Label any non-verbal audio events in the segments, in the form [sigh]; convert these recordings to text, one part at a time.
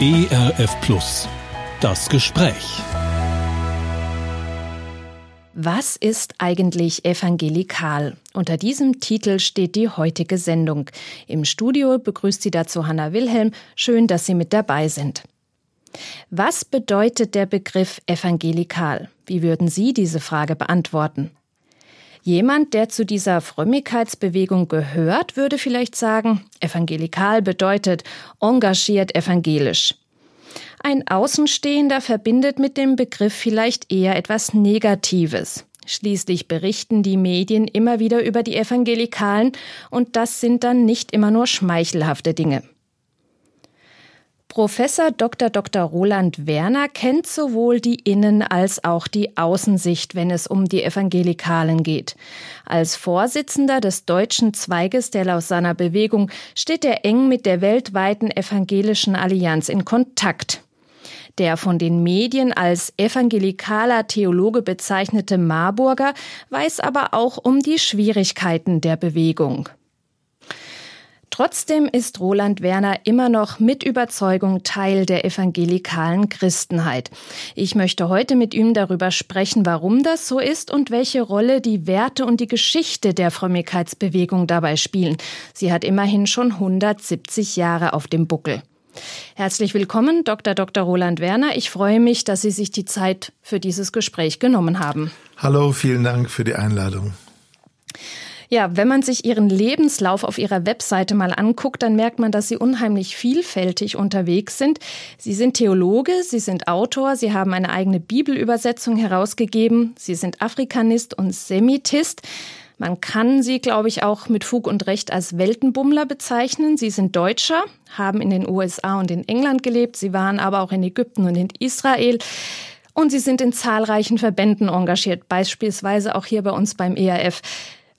ERF Plus. Das Gespräch. Was ist eigentlich evangelikal? Unter diesem Titel steht die heutige Sendung. Im Studio begrüßt Sie dazu Hanna Wilhelm. Schön, dass Sie mit dabei sind. Was bedeutet der Begriff evangelikal? Wie würden Sie diese Frage beantworten? Jemand, der zu dieser Frömmigkeitsbewegung gehört, würde vielleicht sagen, evangelikal bedeutet engagiert evangelisch. Ein Außenstehender verbindet mit dem Begriff vielleicht eher etwas Negatives. Schließlich berichten die Medien immer wieder über die Evangelikalen und das sind dann nicht immer nur schmeichelhafte Dinge. Professor Dr. Dr. Roland Werner kennt sowohl die Innen- als auch die Außensicht, wenn es um die Evangelikalen geht. Als Vorsitzender des deutschen Zweiges der Lausanner Bewegung steht er eng mit der weltweiten evangelischen Allianz in Kontakt. Der von den Medien als evangelikaler Theologe bezeichnete Marburger weiß aber auch um die Schwierigkeiten der Bewegung. Trotzdem ist Roland Werner immer noch mit Überzeugung Teil der evangelikalen Christenheit. Ich möchte heute mit ihm darüber sprechen, warum das so ist und welche Rolle die Werte und die Geschichte der Frömmigkeitsbewegung dabei spielen. Sie hat immerhin schon 170 Jahre auf dem Buckel. Herzlich willkommen, Dr. Dr. Roland Werner. Ich freue mich, dass Sie sich die Zeit für dieses Gespräch genommen haben. Hallo, vielen Dank für die Einladung. Ja, wenn man sich Ihren Lebenslauf auf Ihrer Webseite mal anguckt, dann merkt man, dass Sie unheimlich vielfältig unterwegs sind. Sie sind Theologe, Sie sind Autor, Sie haben eine eigene Bibelübersetzung herausgegeben, Sie sind Afrikanist und Semitist. Man kann sie, glaube ich, auch mit Fug und Recht als Weltenbummler bezeichnen. Sie sind Deutscher, haben in den USA und in England gelebt. Sie waren aber auch in Ägypten und in Israel. Und sie sind in zahlreichen Verbänden engagiert, beispielsweise auch hier bei uns beim ERF.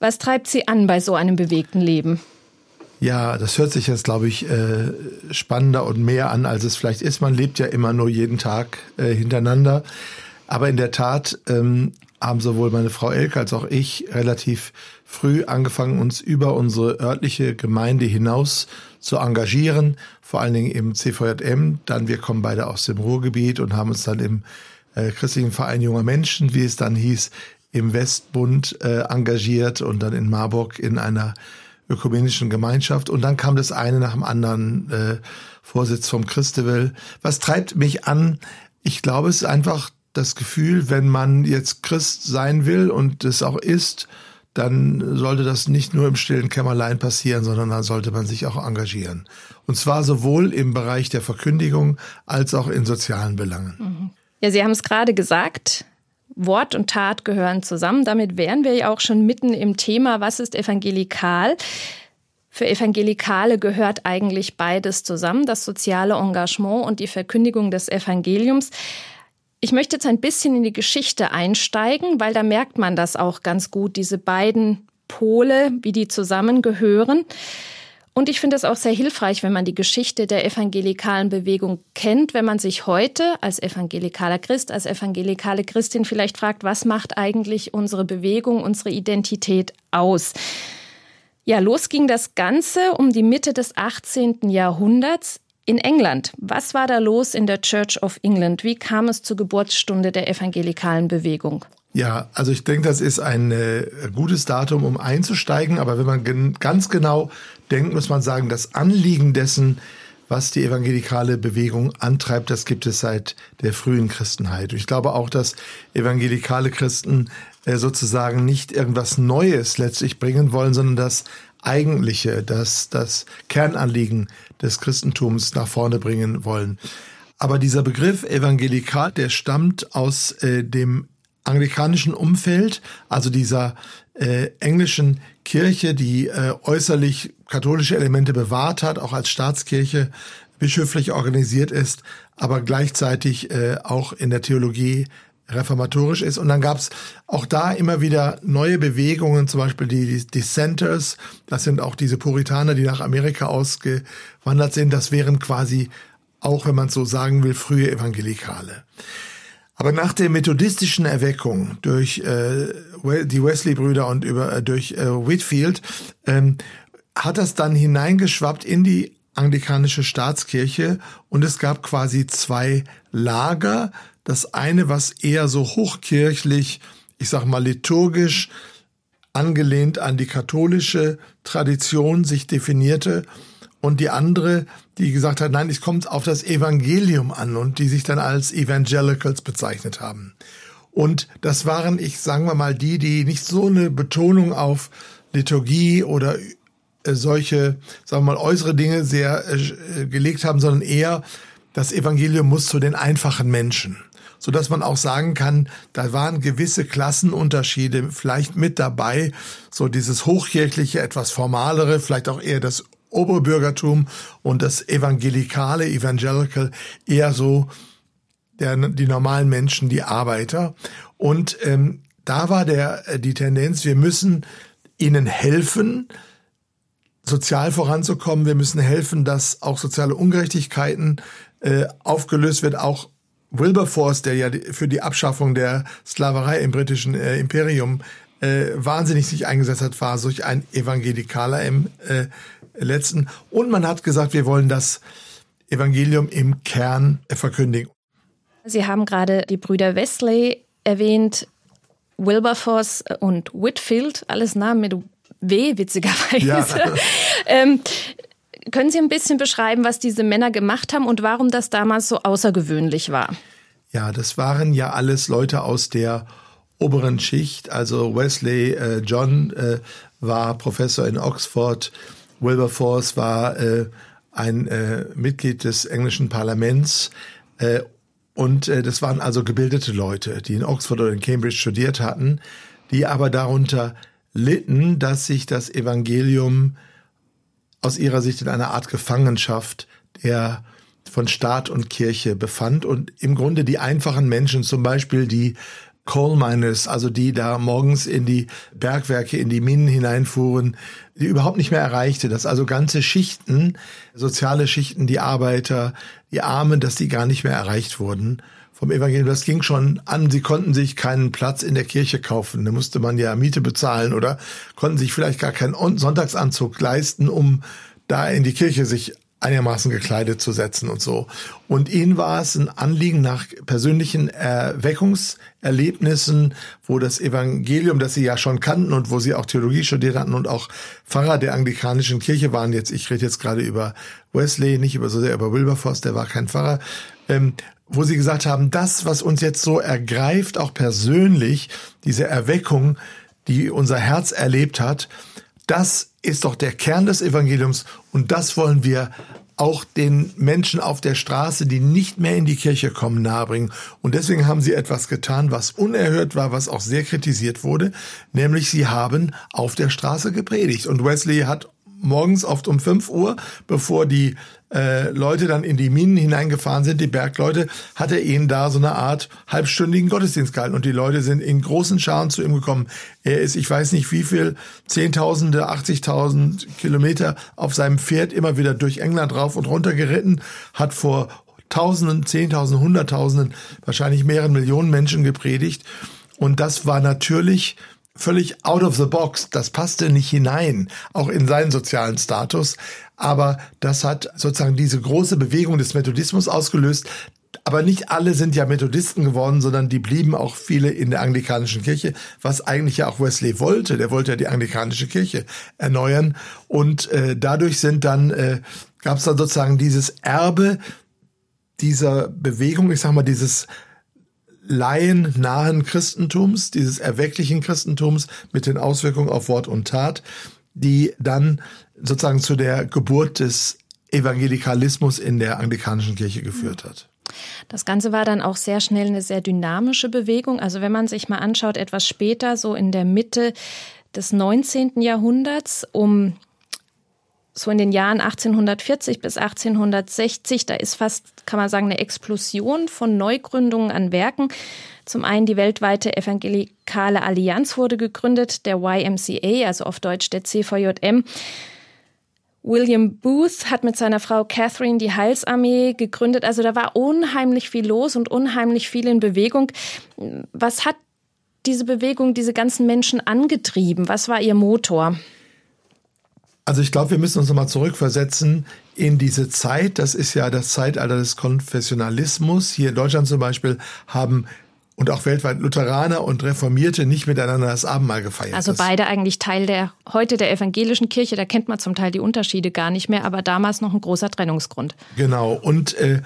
Was treibt Sie an bei so einem bewegten Leben? Ja, das hört sich jetzt, glaube ich, äh, spannender und mehr an, als es vielleicht ist. Man lebt ja immer nur jeden Tag äh, hintereinander. Aber in der Tat ähm, haben sowohl meine Frau Elke als auch ich relativ früh angefangen, uns über unsere örtliche Gemeinde hinaus zu engagieren, vor allen Dingen im CVJM. Dann, wir kommen beide aus dem Ruhrgebiet und haben uns dann im äh, Christlichen Verein junger Menschen, wie es dann hieß, im Westbund äh, engagiert und dann in Marburg in einer ökumenischen Gemeinschaft. Und dann kam das eine nach dem anderen, äh, Vorsitz vom Christevel. Was treibt mich an? Ich glaube, es ist einfach das Gefühl, wenn man jetzt Christ sein will und es auch ist, dann sollte das nicht nur im stillen Kämmerlein passieren, sondern dann sollte man sich auch engagieren. Und zwar sowohl im Bereich der Verkündigung als auch in sozialen Belangen. Mhm. Ja, Sie haben es gerade gesagt, Wort und Tat gehören zusammen. Damit wären wir ja auch schon mitten im Thema, was ist evangelikal? Für Evangelikale gehört eigentlich beides zusammen, das soziale Engagement und die Verkündigung des Evangeliums. Ich möchte jetzt ein bisschen in die Geschichte einsteigen, weil da merkt man das auch ganz gut, diese beiden Pole, wie die zusammengehören. Und ich finde es auch sehr hilfreich, wenn man die Geschichte der evangelikalen Bewegung kennt, wenn man sich heute als evangelikaler Christ, als evangelikale Christin vielleicht fragt, was macht eigentlich unsere Bewegung, unsere Identität aus? Ja, los ging das Ganze um die Mitte des 18. Jahrhunderts in England. Was war da los in der Church of England? Wie kam es zur Geburtsstunde der evangelikalen Bewegung? Ja, also ich denke, das ist ein äh, gutes Datum, um einzusteigen. Aber wenn man gen ganz genau denkt, muss man sagen, das Anliegen dessen, was die evangelikale Bewegung antreibt, das gibt es seit der frühen Christenheit. Ich glaube auch, dass evangelikale Christen äh, sozusagen nicht irgendwas Neues letztlich bringen wollen, sondern das Eigentliche, das, das Kernanliegen des Christentums nach vorne bringen wollen. Aber dieser Begriff evangelikal, der stammt aus äh, dem anglikanischen Umfeld, also dieser äh, englischen Kirche, die äh, äußerlich katholische Elemente bewahrt hat, auch als Staatskirche bischöflich organisiert ist, aber gleichzeitig äh, auch in der Theologie reformatorisch ist. Und dann gab es auch da immer wieder neue Bewegungen, zum Beispiel die Dissenters, das sind auch diese Puritaner, die nach Amerika ausgewandert sind. Das wären quasi auch, wenn man so sagen will, frühe Evangelikale. Aber nach der methodistischen Erweckung durch äh, die Wesley-Brüder und über, äh, durch äh, Whitfield ähm, hat das dann hineingeschwappt in die anglikanische Staatskirche und es gab quasi zwei Lager. Das eine, was eher so hochkirchlich, ich sag mal liturgisch, angelehnt an die katholische Tradition sich definierte und die andere, die gesagt hat, nein, es kommt auf das Evangelium an und die sich dann als Evangelicals bezeichnet haben. Und das waren, ich sagen wir mal, die, die nicht so eine Betonung auf Liturgie oder äh, solche, sagen wir mal, äußere Dinge sehr äh, gelegt haben, sondern eher das Evangelium muss zu den einfachen Menschen so dass man auch sagen kann, da waren gewisse Klassenunterschiede vielleicht mit dabei, so dieses hochkirchliche, etwas formalere, vielleicht auch eher das Oberbürgertum und das evangelikale, evangelical, eher so der, die normalen Menschen, die Arbeiter. Und ähm, da war der äh, die Tendenz, wir müssen ihnen helfen, sozial voranzukommen. Wir müssen helfen, dass auch soziale Ungerechtigkeiten äh, aufgelöst wird, auch Wilberforce, der ja für die Abschaffung der Sklaverei im britischen äh, Imperium äh, wahnsinnig sich eingesetzt hat, war solch ein Evangelikaler im äh, letzten. Und man hat gesagt, wir wollen das Evangelium im Kern verkündigen. Sie haben gerade die Brüder Wesley erwähnt, Wilberforce und Whitfield, alles Namen mit W, witzigerweise. Ja. [laughs] ähm, können Sie ein bisschen beschreiben, was diese Männer gemacht haben und warum das damals so außergewöhnlich war? Ja, das waren ja alles Leute aus der oberen Schicht. Also Wesley äh, John äh, war Professor in Oxford, Wilberforce war äh, ein äh, Mitglied des englischen Parlaments äh, und äh, das waren also gebildete Leute, die in Oxford oder in Cambridge studiert hatten, die aber darunter litten, dass sich das Evangelium aus ihrer Sicht in einer Art Gefangenschaft der von Staat und Kirche befand und im Grunde die einfachen Menschen, zum Beispiel die Coal Miners, also die da morgens in die Bergwerke, in die Minen hineinfuhren, die überhaupt nicht mehr erreichte, dass also ganze Schichten, soziale Schichten, die Arbeiter, die Armen, dass die gar nicht mehr erreicht wurden vom Evangelium. Das ging schon an. Sie konnten sich keinen Platz in der Kirche kaufen. Da musste man ja Miete bezahlen oder konnten sich vielleicht gar keinen Sonntagsanzug leisten, um da in die Kirche sich einigermaßen gekleidet zu setzen und so. Und ihnen war es ein Anliegen nach persönlichen Erweckungserlebnissen, wo das Evangelium, das sie ja schon kannten und wo sie auch Theologie studiert hatten und auch Pfarrer der anglikanischen Kirche waren, jetzt, ich rede jetzt gerade über Wesley, nicht über so sehr über Wilberforce, der war kein Pfarrer, ähm, wo sie gesagt haben, das, was uns jetzt so ergreift, auch persönlich, diese Erweckung, die unser Herz erlebt hat, das ist doch der Kern des Evangeliums und das wollen wir auch den Menschen auf der Straße, die nicht mehr in die Kirche kommen, nahebringen. Und deswegen haben sie etwas getan, was unerhört war, was auch sehr kritisiert wurde, nämlich sie haben auf der Straße gepredigt. Und Wesley hat morgens oft um 5 Uhr, bevor die äh, Leute dann in die Minen hineingefahren sind, die Bergleute, hat er ihnen da so eine Art halbstündigen Gottesdienst gehalten. Und die Leute sind in großen Scharen zu ihm gekommen. Er ist, ich weiß nicht wie viel, Zehntausende, 80.000 Kilometer auf seinem Pferd immer wieder durch England rauf und runter geritten, hat vor Tausenden, Zehntausenden, Hunderttausenden, wahrscheinlich mehreren Millionen Menschen gepredigt. Und das war natürlich völlig out of the box. Das passte nicht hinein, auch in seinen sozialen Status. Aber das hat sozusagen diese große Bewegung des Methodismus ausgelöst. Aber nicht alle sind ja Methodisten geworden, sondern die blieben auch viele in der anglikanischen Kirche, was eigentlich ja auch Wesley wollte. Der wollte ja die anglikanische Kirche erneuern. Und äh, dadurch sind dann, äh, gab es dann sozusagen dieses Erbe dieser Bewegung, ich sag mal, dieses laiennahen Christentums, dieses erwecklichen Christentums mit den Auswirkungen auf Wort und Tat, die dann sozusagen zu der Geburt des Evangelikalismus in der anglikanischen Kirche geführt hat. Das Ganze war dann auch sehr schnell eine sehr dynamische Bewegung. Also wenn man sich mal anschaut, etwas später, so in der Mitte des 19. Jahrhunderts, um so in den Jahren 1840 bis 1860, da ist fast, kann man sagen, eine Explosion von Neugründungen an Werken. Zum einen die weltweite Evangelikale Allianz wurde gegründet, der YMCA, also auf Deutsch der CVJM. William Booth hat mit seiner Frau Catherine die Heilsarmee gegründet. Also da war unheimlich viel los und unheimlich viel in Bewegung. Was hat diese Bewegung, diese ganzen Menschen angetrieben? Was war ihr Motor? Also ich glaube, wir müssen uns nochmal zurückversetzen in diese Zeit. Das ist ja das Zeitalter des Konfessionalismus. Hier in Deutschland zum Beispiel haben und auch weltweit Lutheraner und Reformierte nicht miteinander das Abendmahl gefeiert. Also beide eigentlich Teil der heute der evangelischen Kirche. Da kennt man zum Teil die Unterschiede gar nicht mehr, aber damals noch ein großer Trennungsgrund. Genau. Und äh,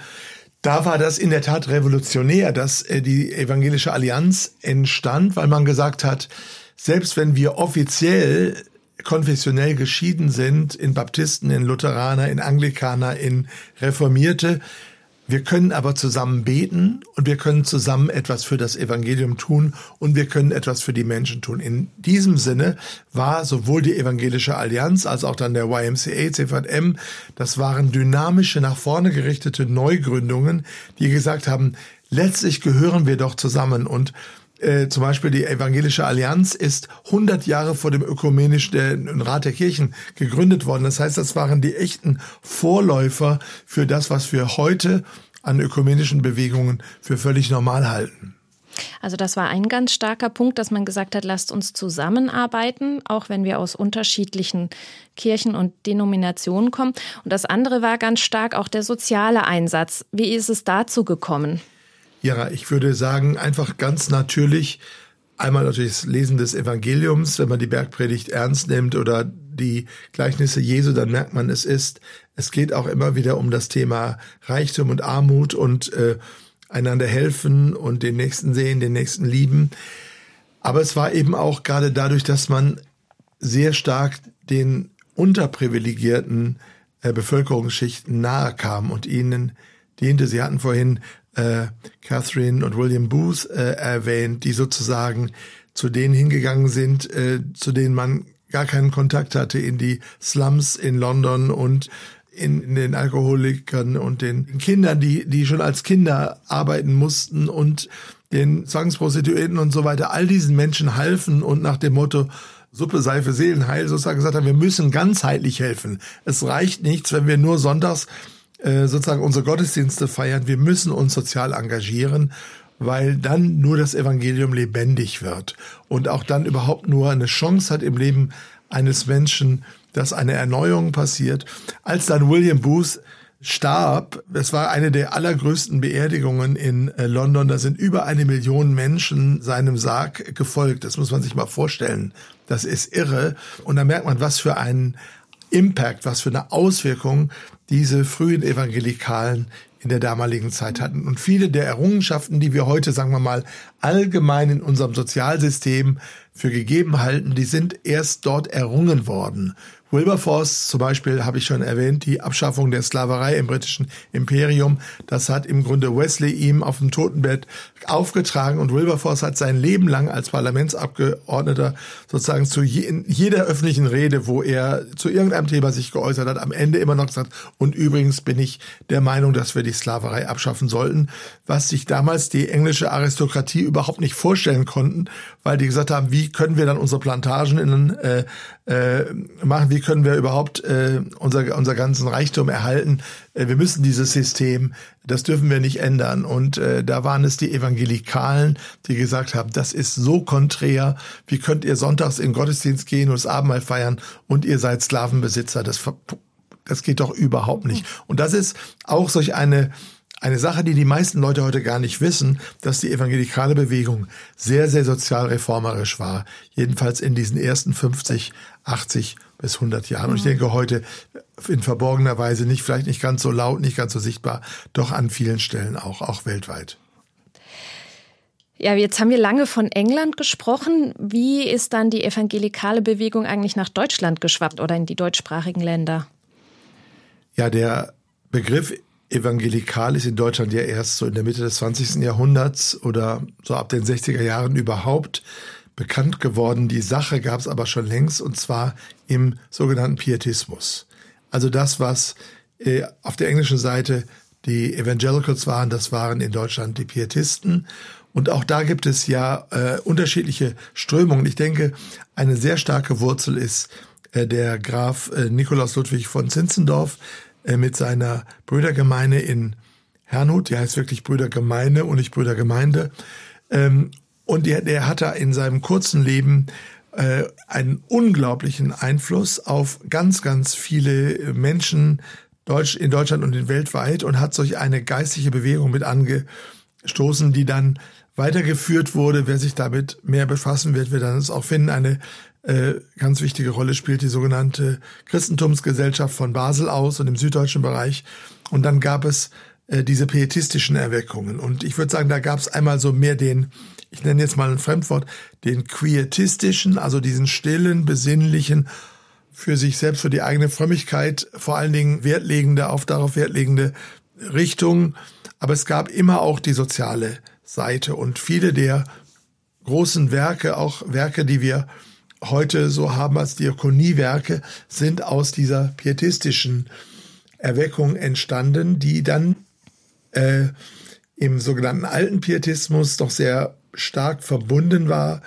da war das in der Tat revolutionär, dass äh, die evangelische Allianz entstand, weil man gesagt hat, selbst wenn wir offiziell konfessionell geschieden sind, in Baptisten, in Lutheraner, in Anglikaner, in Reformierte, wir können aber zusammen beten und wir können zusammen etwas für das Evangelium tun und wir können etwas für die Menschen tun. In diesem Sinne war sowohl die Evangelische Allianz als auch dann der YMCA, CVM, das waren dynamische, nach vorne gerichtete Neugründungen, die gesagt haben, letztlich gehören wir doch zusammen und äh, zum Beispiel die Evangelische Allianz ist 100 Jahre vor dem ökumenischen Rat der Kirchen gegründet worden. Das heißt, das waren die echten Vorläufer für das, was wir heute an ökumenischen Bewegungen für völlig normal halten. Also das war ein ganz starker Punkt, dass man gesagt hat, lasst uns zusammenarbeiten, auch wenn wir aus unterschiedlichen Kirchen und Denominationen kommen. Und das andere war ganz stark auch der soziale Einsatz. Wie ist es dazu gekommen? Ja, ich würde sagen, einfach ganz natürlich, einmal natürlich das Lesen des Evangeliums, wenn man die Bergpredigt ernst nimmt oder die Gleichnisse Jesu, dann merkt man, es ist, es geht auch immer wieder um das Thema Reichtum und Armut und äh, einander helfen und den Nächsten sehen, den Nächsten lieben. Aber es war eben auch gerade dadurch, dass man sehr stark den unterprivilegierten äh, Bevölkerungsschichten nahe kam und ihnen diente. Sie hatten vorhin äh, Catherine und William Booth äh, erwähnt, die sozusagen zu denen hingegangen sind, äh, zu denen man gar keinen Kontakt hatte in die Slums in London und in, in den Alkoholikern und den Kindern, die, die schon als Kinder arbeiten mussten und den Zwangsprostituierten und so weiter, all diesen Menschen halfen und nach dem Motto, Suppe sei für Seelenheil sozusagen gesagt haben, wir müssen ganzheitlich helfen. Es reicht nichts, wenn wir nur sonntags sozusagen unsere Gottesdienste feiern. Wir müssen uns sozial engagieren, weil dann nur das Evangelium lebendig wird und auch dann überhaupt nur eine Chance hat im Leben eines Menschen, dass eine Erneuerung passiert. Als dann William Booth starb, das war eine der allergrößten Beerdigungen in äh, London, da sind über eine Million Menschen seinem Sarg gefolgt. Das muss man sich mal vorstellen. Das ist irre. Und da merkt man, was für einen Impact, was für eine Auswirkung diese frühen Evangelikalen in der damaligen Zeit hatten. Und viele der Errungenschaften, die wir heute, sagen wir mal, allgemein in unserem Sozialsystem für gegeben halten, die sind erst dort errungen worden. Wilberforce zum Beispiel habe ich schon erwähnt, die Abschaffung der Sklaverei im britischen Imperium, das hat im Grunde Wesley ihm auf dem Totenbett aufgetragen und Wilberforce hat sein Leben lang als Parlamentsabgeordneter sozusagen zu je, jeder öffentlichen Rede, wo er zu irgendeinem Thema sich geäußert hat, am Ende immer noch gesagt, und übrigens bin ich der Meinung, dass wir die Sklaverei abschaffen sollten, was sich damals die englische Aristokratie überhaupt nicht vorstellen konnten, weil die gesagt haben, wie können wir dann unsere Plantagen in, äh, äh, machen, wie können wir überhaupt äh, unser, unser ganzen Reichtum erhalten. Äh, wir müssen dieses System, das dürfen wir nicht ändern. Und äh, da waren es die Evangelikalen, die gesagt haben, das ist so konträr, wie könnt ihr sonntags in Gottesdienst gehen und das Abendmahl feiern und ihr seid Sklavenbesitzer. Das, das geht doch überhaupt nicht. Und das ist auch solch eine eine Sache, die die meisten Leute heute gar nicht wissen, dass die evangelikale Bewegung sehr, sehr sozialreformerisch war. Jedenfalls in diesen ersten 50, 80 bis 100 Jahren. Und ich denke heute in verborgener Weise nicht, vielleicht nicht ganz so laut, nicht ganz so sichtbar, doch an vielen Stellen auch, auch weltweit. Ja, jetzt haben wir lange von England gesprochen. Wie ist dann die evangelikale Bewegung eigentlich nach Deutschland geschwappt oder in die deutschsprachigen Länder? Ja, der Begriff evangelikal ist in Deutschland ja erst so in der Mitte des 20. Jahrhunderts oder so ab den 60er Jahren überhaupt bekannt geworden. Die Sache gab es aber schon längst und zwar im sogenannten Pietismus. Also das, was äh, auf der englischen Seite die Evangelicals waren, das waren in Deutschland die Pietisten. Und auch da gibt es ja äh, unterschiedliche Strömungen. Ich denke, eine sehr starke Wurzel ist äh, der Graf äh, Nikolaus Ludwig von Zinzendorf, mit seiner Brüdergemeinde in Herrnhut, die heißt wirklich Brüdergemeinde und nicht Brüdergemeinde. Ähm, und der, der hat da in seinem kurzen Leben äh, einen unglaublichen Einfluss auf ganz, ganz viele Menschen in Deutschland und weltweit und hat solch eine geistige Bewegung mit angestoßen, die dann weitergeführt wurde. Wer sich damit mehr befassen wird, wird dann es auch finden. Eine äh, ganz wichtige Rolle spielt die sogenannte Christentumsgesellschaft von Basel aus und im süddeutschen Bereich. Und dann gab es äh, diese pietistischen Erweckungen. Und ich würde sagen, da gab es einmal so mehr den ich nenne jetzt mal ein Fremdwort, den quietistischen, also diesen stillen, besinnlichen, für sich selbst, für die eigene Frömmigkeit vor allen Dingen wertlegende, auf darauf wertlegende Richtung. Aber es gab immer auch die soziale Seite und viele der großen Werke, auch Werke, die wir heute so haben als Diakoniewerke, sind aus dieser pietistischen Erweckung entstanden, die dann äh, im sogenannten alten Pietismus doch sehr stark verbunden war,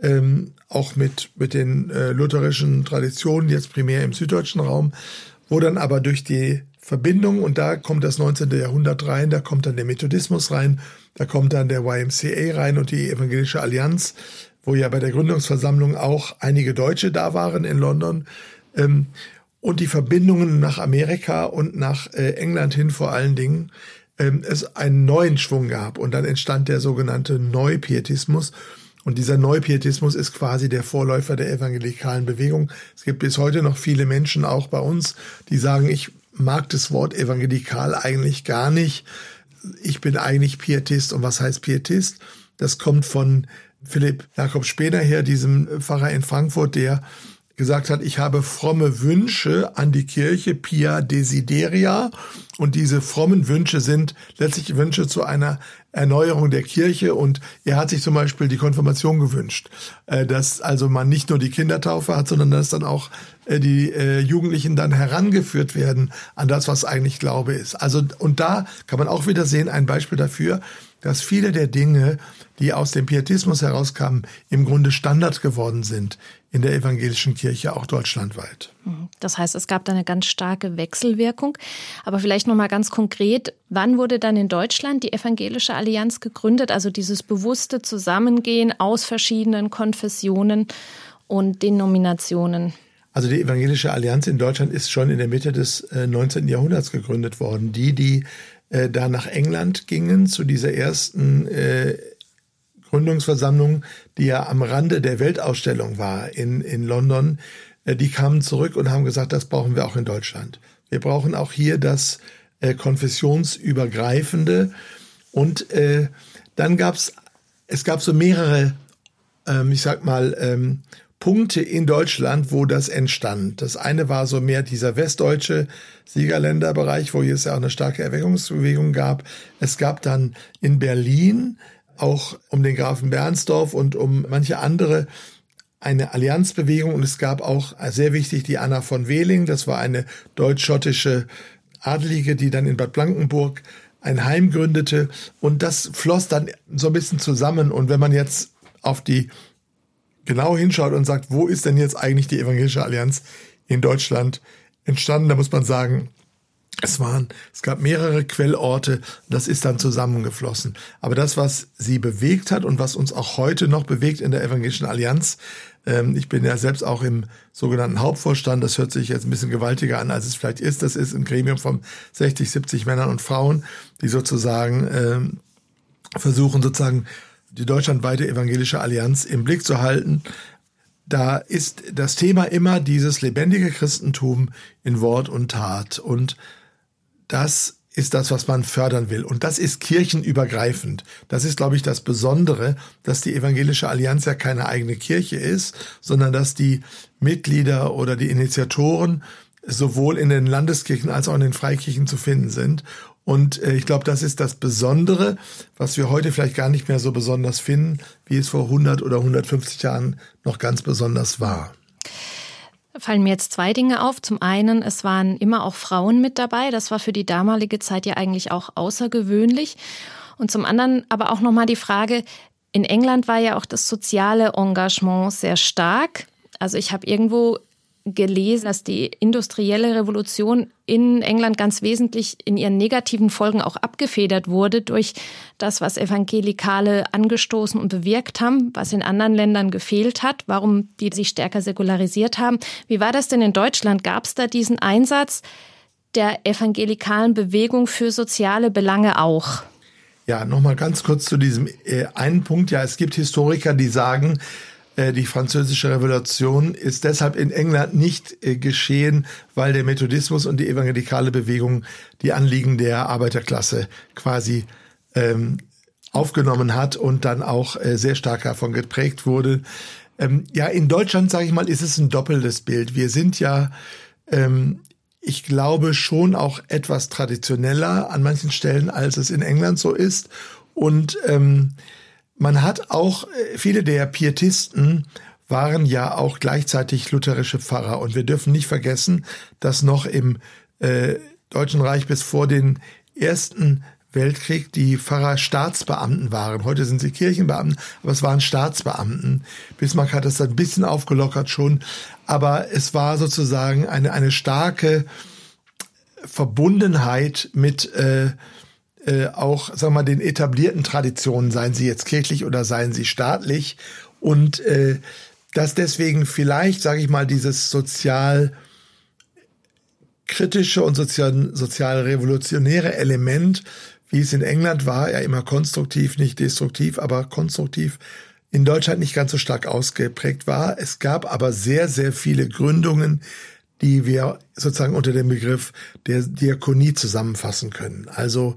ähm, auch mit, mit den äh, lutherischen Traditionen, jetzt primär im süddeutschen Raum, wo dann aber durch die Verbindung, und da kommt das 19. Jahrhundert rein, da kommt dann der Methodismus rein, da kommt dann der YMCA rein und die Evangelische Allianz, wo ja bei der Gründungsversammlung auch einige Deutsche da waren in London. Ähm, und die Verbindungen nach Amerika und nach äh, England hin vor allen Dingen, ähm, es einen neuen Schwung gab und dann entstand der sogenannte Neupietismus. Und dieser Neupietismus ist quasi der Vorläufer der evangelikalen Bewegung. Es gibt bis heute noch viele Menschen, auch bei uns, die sagen, ich mag das Wort evangelikal eigentlich gar nicht. Ich bin eigentlich Pietist. Und was heißt Pietist? Das kommt von Philipp Jakob Spener her, diesem Pfarrer in Frankfurt, der gesagt hat, ich habe fromme Wünsche an die Kirche, Pia Desideria. Und diese frommen Wünsche sind letztlich Wünsche zu einer Erneuerung der Kirche. Und er hat sich zum Beispiel die Konfirmation gewünscht, äh, dass also man nicht nur die Kindertaufe hat, sondern dass dann auch äh, die äh, Jugendlichen dann herangeführt werden an das, was eigentlich Glaube ist. Also, und da kann man auch wieder sehen, ein Beispiel dafür, dass viele der Dinge, die aus dem Pietismus herauskamen, im Grunde Standard geworden sind in der evangelischen Kirche, auch deutschlandweit. Mhm. Das heißt, es gab da eine ganz starke Wechselwirkung. Aber vielleicht noch mal ganz konkret, wann wurde dann in Deutschland die Evangelische Allianz gegründet? Also dieses bewusste Zusammengehen aus verschiedenen Konfessionen und Denominationen. Also die Evangelische Allianz in Deutschland ist schon in der Mitte des 19. Äh, Jahrhunderts gegründet worden. Die, die äh, da nach England gingen zu dieser ersten äh, Gründungsversammlung, die ja am Rande der Weltausstellung war in, in London, äh, die kamen zurück und haben gesagt, das brauchen wir auch in Deutschland. Wir brauchen auch hier das äh, konfessionsübergreifende. Und äh, dann gab's, es gab so mehrere, ähm, ich sag mal, ähm, Punkte in Deutschland, wo das entstand. Das eine war so mehr dieser westdeutsche Siegerländerbereich, wo es ja auch eine starke Erweckungsbewegung gab. Es gab dann in Berlin auch um den Grafen Bernsdorf und um manche andere eine Allianzbewegung. Und es gab auch sehr wichtig die Anna von Wehling, das war eine deutsch-schottische Adlige, die dann in Bad Blankenburg ein Heim gründete. Und das floss dann so ein bisschen zusammen. Und wenn man jetzt auf die genau hinschaut und sagt, wo ist denn jetzt eigentlich die Evangelische Allianz in Deutschland entstanden, da muss man sagen, es waren, es gab mehrere Quellorte, das ist dann zusammengeflossen. Aber das, was sie bewegt hat und was uns auch heute noch bewegt in der Evangelischen Allianz, ähm, ich bin ja selbst auch im sogenannten Hauptvorstand, das hört sich jetzt ein bisschen gewaltiger an, als es vielleicht ist. Das ist ein Gremium von 60, 70 Männern und Frauen, die sozusagen ähm, versuchen, sozusagen die deutschlandweite evangelische Allianz im Blick zu halten. Da ist das Thema immer dieses lebendige Christentum in Wort und Tat. Und das ist das, was man fördern will. Und das ist kirchenübergreifend. Das ist, glaube ich, das Besondere, dass die Evangelische Allianz ja keine eigene Kirche ist, sondern dass die Mitglieder oder die Initiatoren sowohl in den Landeskirchen als auch in den Freikirchen zu finden sind und äh, ich glaube, das ist das Besondere, was wir heute vielleicht gar nicht mehr so besonders finden, wie es vor 100 oder 150 Jahren noch ganz besonders war. Fallen mir jetzt zwei Dinge auf. Zum einen, es waren immer auch Frauen mit dabei. Das war für die damalige Zeit ja eigentlich auch außergewöhnlich. Und zum anderen aber auch nochmal die Frage, in England war ja auch das soziale Engagement sehr stark. Also ich habe irgendwo gelesen, dass die industrielle Revolution in England ganz wesentlich in ihren negativen Folgen auch abgefedert wurde durch das, was Evangelikale angestoßen und bewirkt haben, was in anderen Ländern gefehlt hat, warum die sich stärker säkularisiert haben. Wie war das denn in Deutschland? Gab es da diesen Einsatz der evangelikalen Bewegung für soziale Belange auch? Ja, nochmal ganz kurz zu diesem äh, einen Punkt. Ja, es gibt Historiker, die sagen, die französische Revolution ist deshalb in England nicht äh, geschehen, weil der Methodismus und die evangelikale Bewegung die Anliegen der Arbeiterklasse quasi ähm, aufgenommen hat und dann auch äh, sehr stark davon geprägt wurde. Ähm, ja, in Deutschland, sage ich mal, ist es ein doppeltes Bild. Wir sind ja, ähm, ich glaube, schon auch etwas traditioneller an manchen Stellen, als es in England so ist. Und ähm, man hat auch, äh, viele der Pietisten waren ja auch gleichzeitig lutherische Pfarrer. Und wir dürfen nicht vergessen, dass noch im äh, Deutschen Reich bis vor den ersten Weltkrieg die Pfarrer Staatsbeamten waren. Heute sind sie Kirchenbeamten, aber es waren Staatsbeamten. Bismarck hat das ein bisschen aufgelockert schon, aber es war sozusagen eine, eine starke Verbundenheit mit äh, äh, auch, wir mal, den etablierten Traditionen, seien sie jetzt kirchlich oder seien sie staatlich. Und äh, dass deswegen vielleicht, sage ich mal, dieses sozial kritische und sozial revolutionäre Element, wie es in England war, ja immer konstruktiv, nicht destruktiv, aber konstruktiv, in Deutschland nicht ganz so stark ausgeprägt war. Es gab aber sehr, sehr viele Gründungen, die wir sozusagen unter dem Begriff der Diakonie zusammenfassen können. Also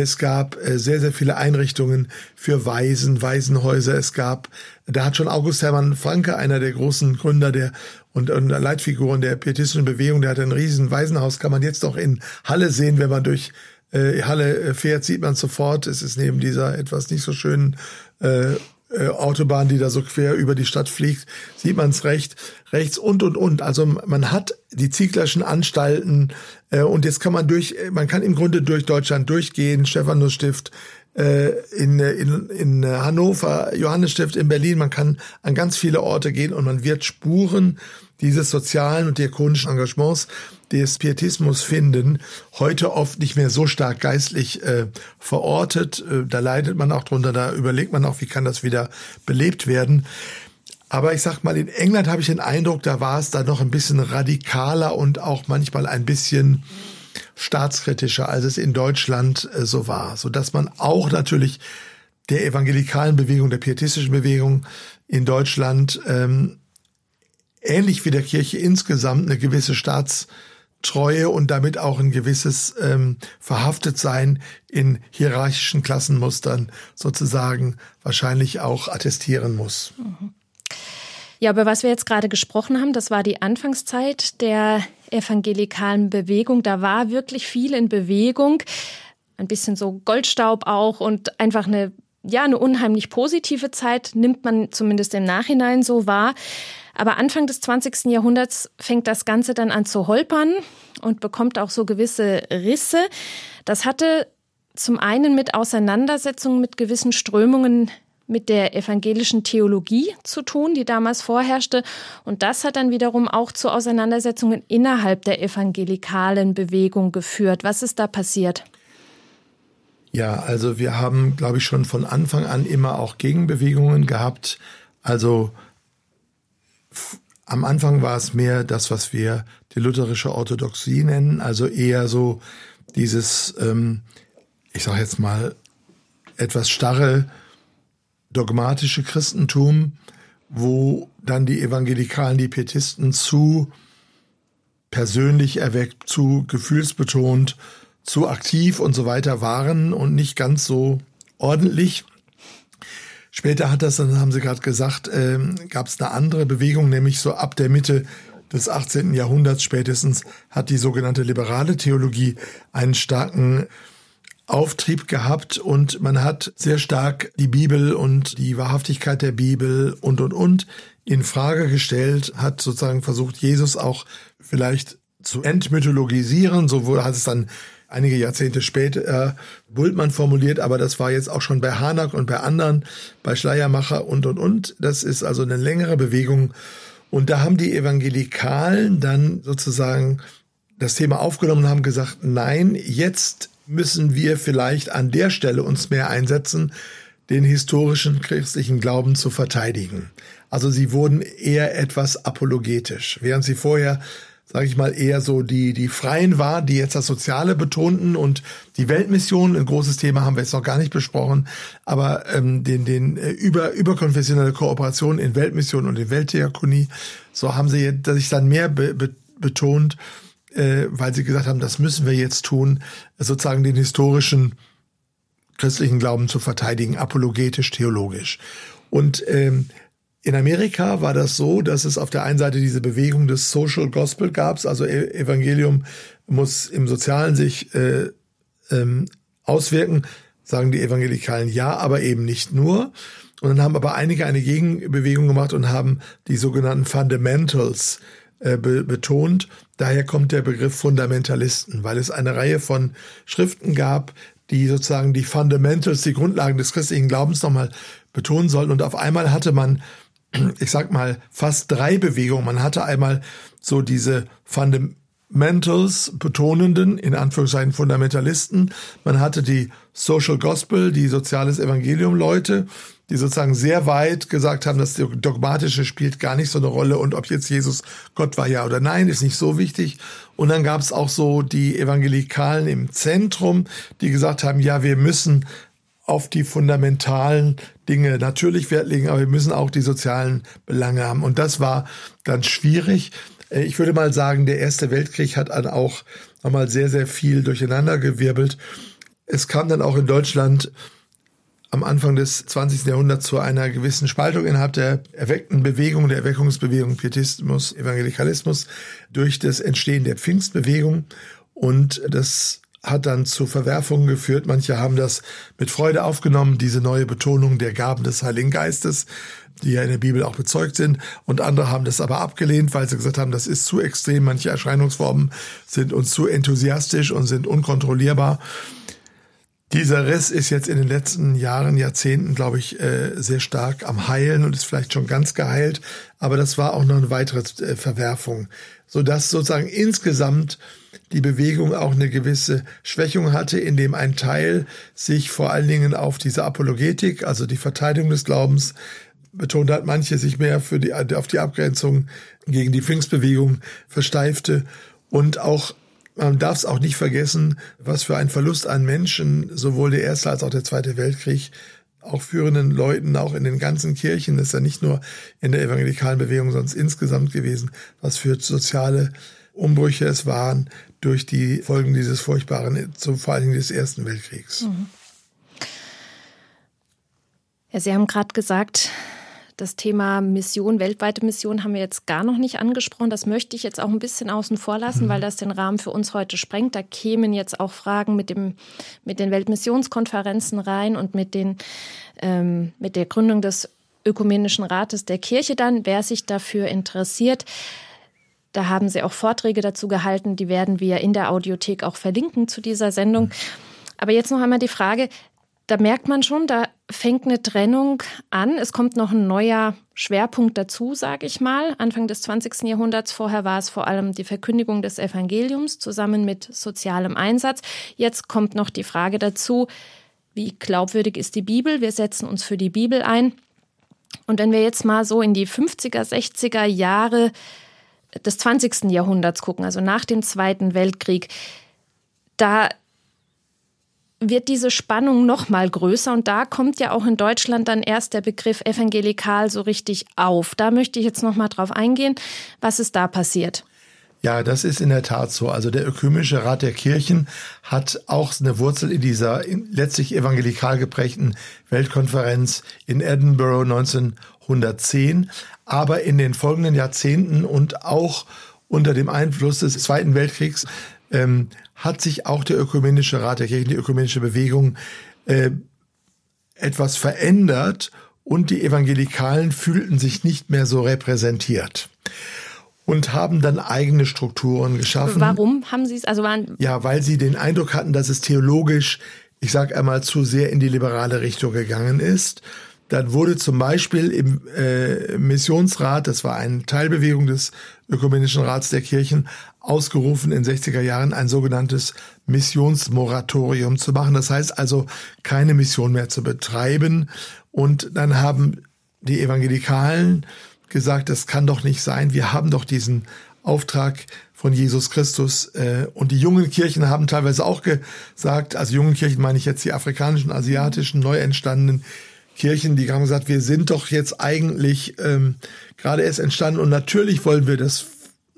es gab äh, sehr, sehr viele Einrichtungen für Waisen, Waisenhäuser. Es gab, da hat schon August Hermann Franke, einer der großen Gründer der und, und Leitfiguren der pietistischen Bewegung, der hat ein riesen Waisenhaus, kann man jetzt auch in Halle sehen, wenn man durch äh, Halle äh, fährt, sieht man sofort. Es ist neben dieser etwas nicht so schönen äh, äh, Autobahn, die da so quer über die Stadt fliegt, sieht man es recht, rechts und und und. Also man hat die Zieglerschen Anstalten äh, und jetzt kann man durch, man kann im Grunde durch Deutschland durchgehen, Stephanusstift äh, in, in, in Hannover, Johannesstift in Berlin, man kann an ganz viele Orte gehen und man wird Spuren dieses sozialen und diakonischen Engagements des Pietismus finden, heute oft nicht mehr so stark geistlich äh, verortet. Äh, da leidet man auch drunter, da überlegt man auch, wie kann das wieder belebt werden. Aber ich sag mal, in England habe ich den Eindruck, da war es da noch ein bisschen radikaler und auch manchmal ein bisschen staatskritischer, als es in Deutschland äh, so war, so dass man auch natürlich der evangelikalen Bewegung, der pietistischen Bewegung in Deutschland ähm, ähnlich wie der Kirche insgesamt eine gewisse Staatstreue und damit auch ein gewisses ähm, Verhaftetsein in hierarchischen Klassenmustern sozusagen wahrscheinlich auch attestieren muss. Ja, aber was wir jetzt gerade gesprochen haben, das war die Anfangszeit der evangelikalen Bewegung. Da war wirklich viel in Bewegung. Ein bisschen so Goldstaub auch und einfach eine ja, eine unheimlich positive Zeit, nimmt man zumindest im Nachhinein so wahr. Aber Anfang des 20. Jahrhunderts fängt das Ganze dann an zu holpern und bekommt auch so gewisse Risse. Das hatte zum einen mit Auseinandersetzungen mit gewissen Strömungen mit der evangelischen Theologie zu tun, die damals vorherrschte. Und das hat dann wiederum auch zu Auseinandersetzungen innerhalb der evangelikalen Bewegung geführt. Was ist da passiert? Ja, also wir haben, glaube ich, schon von Anfang an immer auch Gegenbewegungen gehabt. Also am Anfang war es mehr das, was wir die lutherische Orthodoxie nennen, also eher so dieses, ähm, ich sage jetzt mal, etwas starre dogmatische Christentum, wo dann die Evangelikalen, die Pietisten zu persönlich erweckt, zu gefühlsbetont, zu aktiv und so weiter waren und nicht ganz so ordentlich. Später hat das, dann haben Sie gerade gesagt, äh, gab es eine andere Bewegung, nämlich so ab der Mitte des 18. Jahrhunderts spätestens hat die sogenannte liberale Theologie einen starken Auftrieb gehabt und man hat sehr stark die Bibel und die Wahrhaftigkeit der Bibel und und und in Frage gestellt, hat sozusagen versucht, Jesus auch vielleicht zu entmythologisieren, so hat es dann einige Jahrzehnte später äh, Bultmann formuliert, aber das war jetzt auch schon bei Hanak und bei anderen, bei Schleiermacher und und und. Das ist also eine längere Bewegung Und da haben die Evangelikalen dann sozusagen das Thema aufgenommen und haben gesagt, nein, jetzt müssen wir vielleicht an der Stelle uns mehr einsetzen, den historischen christlichen Glauben zu verteidigen. Also sie wurden eher etwas apologetisch, während sie vorher sage ich mal, eher so die, die Freien war, die jetzt das Soziale betonten und die Weltmission, ein großes Thema haben wir jetzt noch gar nicht besprochen, aber ähm, den, den äh, über, überkonfessionelle Kooperation in Weltmission und in Weltdiakonie, so haben sie sich dann mehr be, be, betont, äh, weil sie gesagt haben, das müssen wir jetzt tun, sozusagen den historischen christlichen Glauben zu verteidigen, apologetisch, theologisch. Und ähm, in Amerika war das so, dass es auf der einen Seite diese Bewegung des Social Gospel gab, also e-, Evangelium muss im Sozialen sich äh, ähm, auswirken, sagen die Evangelikalen ja, aber eben nicht nur. Und dann haben aber einige eine Gegenbewegung gemacht und haben die sogenannten Fundamentals äh, be betont. Daher kommt der Begriff Fundamentalisten, weil es eine Reihe von Schriften gab, die sozusagen die Fundamentals, die Grundlagen des christlichen Glaubens nochmal betonen sollten. Und auf einmal hatte man ich sag mal, fast drei Bewegungen. Man hatte einmal so diese Fundamentals betonenden, in Anführungszeichen Fundamentalisten. Man hatte die Social Gospel, die soziales Evangelium Leute, die sozusagen sehr weit gesagt haben, das Dogmatische spielt gar nicht so eine Rolle und ob jetzt Jesus Gott war ja oder nein, ist nicht so wichtig. Und dann gab es auch so die Evangelikalen im Zentrum, die gesagt haben, ja, wir müssen auf die fundamentalen Dinge natürlich Wert legen, aber wir müssen auch die sozialen Belange haben. Und das war ganz schwierig. Äh, ich würde mal sagen, der Erste Weltkrieg hat dann auch nochmal sehr, sehr viel durcheinandergewirbelt. Es kam dann auch in Deutschland am Anfang des 20. Jahrhunderts zu einer gewissen Spaltung innerhalb der erweckten Bewegung, der Erweckungsbewegung Pietismus, Evangelikalismus durch das Entstehen der Pfingstbewegung. Und das hat dann zu Verwerfungen geführt. Manche haben das mit Freude aufgenommen, diese neue Betonung der Gaben des Heiligen Geistes, die ja in der Bibel auch bezeugt sind. Und andere haben das aber abgelehnt, weil sie gesagt haben, das ist zu extrem. Manche Erscheinungsformen sind uns zu enthusiastisch und sind unkontrollierbar. Dieser Riss ist jetzt in den letzten Jahren, Jahrzehnten, glaube ich, äh, sehr stark am Heilen und ist vielleicht schon ganz geheilt. Aber das war auch noch eine weitere äh, Verwerfung, sodass sozusagen insgesamt die Bewegung auch eine gewisse Schwächung hatte, indem ein Teil sich vor allen Dingen auf diese Apologetik, also die Verteidigung des Glaubens, betont hat, manche sich mehr für die, auf die Abgrenzung gegen die Pfingstbewegung versteifte und auch man darf es auch nicht vergessen, was für ein Verlust an Menschen sowohl der Erste als auch der Zweite Weltkrieg auch führenden Leuten, auch in den ganzen Kirchen, das ist ja nicht nur in der evangelikalen Bewegung, sondern insgesamt gewesen, was für soziale Umbrüche es waren durch die Folgen dieses furchtbaren, vor allen Dingen des Ersten Weltkriegs. Mhm. Ja, Sie haben gerade gesagt, das Thema Mission, weltweite Mission haben wir jetzt gar noch nicht angesprochen. Das möchte ich jetzt auch ein bisschen außen vor lassen, mhm. weil das den Rahmen für uns heute sprengt. Da kämen jetzt auch Fragen mit, dem, mit den Weltmissionskonferenzen rein und mit, den, ähm, mit der Gründung des Ökumenischen Rates der Kirche dann, wer sich dafür interessiert. Da haben Sie auch Vorträge dazu gehalten, die werden wir in der Audiothek auch verlinken zu dieser Sendung. Aber jetzt noch einmal die Frage, da merkt man schon, da fängt eine Trennung an. Es kommt noch ein neuer Schwerpunkt dazu, sage ich mal. Anfang des 20. Jahrhunderts. Vorher war es vor allem die Verkündigung des Evangeliums zusammen mit sozialem Einsatz. Jetzt kommt noch die Frage dazu, wie glaubwürdig ist die Bibel? Wir setzen uns für die Bibel ein. Und wenn wir jetzt mal so in die 50er, 60er Jahre des 20. Jahrhunderts gucken, also nach dem Zweiten Weltkrieg, da wird diese Spannung noch mal größer und da kommt ja auch in Deutschland dann erst der Begriff evangelikal so richtig auf. Da möchte ich jetzt noch mal drauf eingehen, was ist da passiert. Ja, das ist in der Tat so. Also der Ökumenische Rat der Kirchen hat auch eine Wurzel in dieser letztlich evangelikal geprägten Weltkonferenz in Edinburgh 1910 aber in den folgenden Jahrzehnten und auch unter dem Einfluss des Zweiten Weltkriegs ähm, hat sich auch der Ökumenische Rat der Kirchen, die ökumenische Bewegung, äh, etwas verändert und die Evangelikalen fühlten sich nicht mehr so repräsentiert und haben dann eigene Strukturen geschaffen. Warum haben sie es? Also waren ja, weil sie den Eindruck hatten, dass es theologisch, ich sage einmal, zu sehr in die liberale Richtung gegangen ist dann wurde zum Beispiel im äh, Missionsrat, das war eine Teilbewegung des Ökumenischen Rats der Kirchen, ausgerufen in 60er Jahren ein sogenanntes Missionsmoratorium zu machen. Das heißt also, keine Mission mehr zu betreiben. Und dann haben die Evangelikalen gesagt, das kann doch nicht sein. Wir haben doch diesen Auftrag von Jesus Christus. Äh, und die jungen Kirchen haben teilweise auch gesagt, also jungen Kirchen meine ich jetzt die afrikanischen, asiatischen, neu entstandenen Kirchen, die haben gesagt, wir sind doch jetzt eigentlich ähm, gerade erst entstanden und natürlich wollen wir das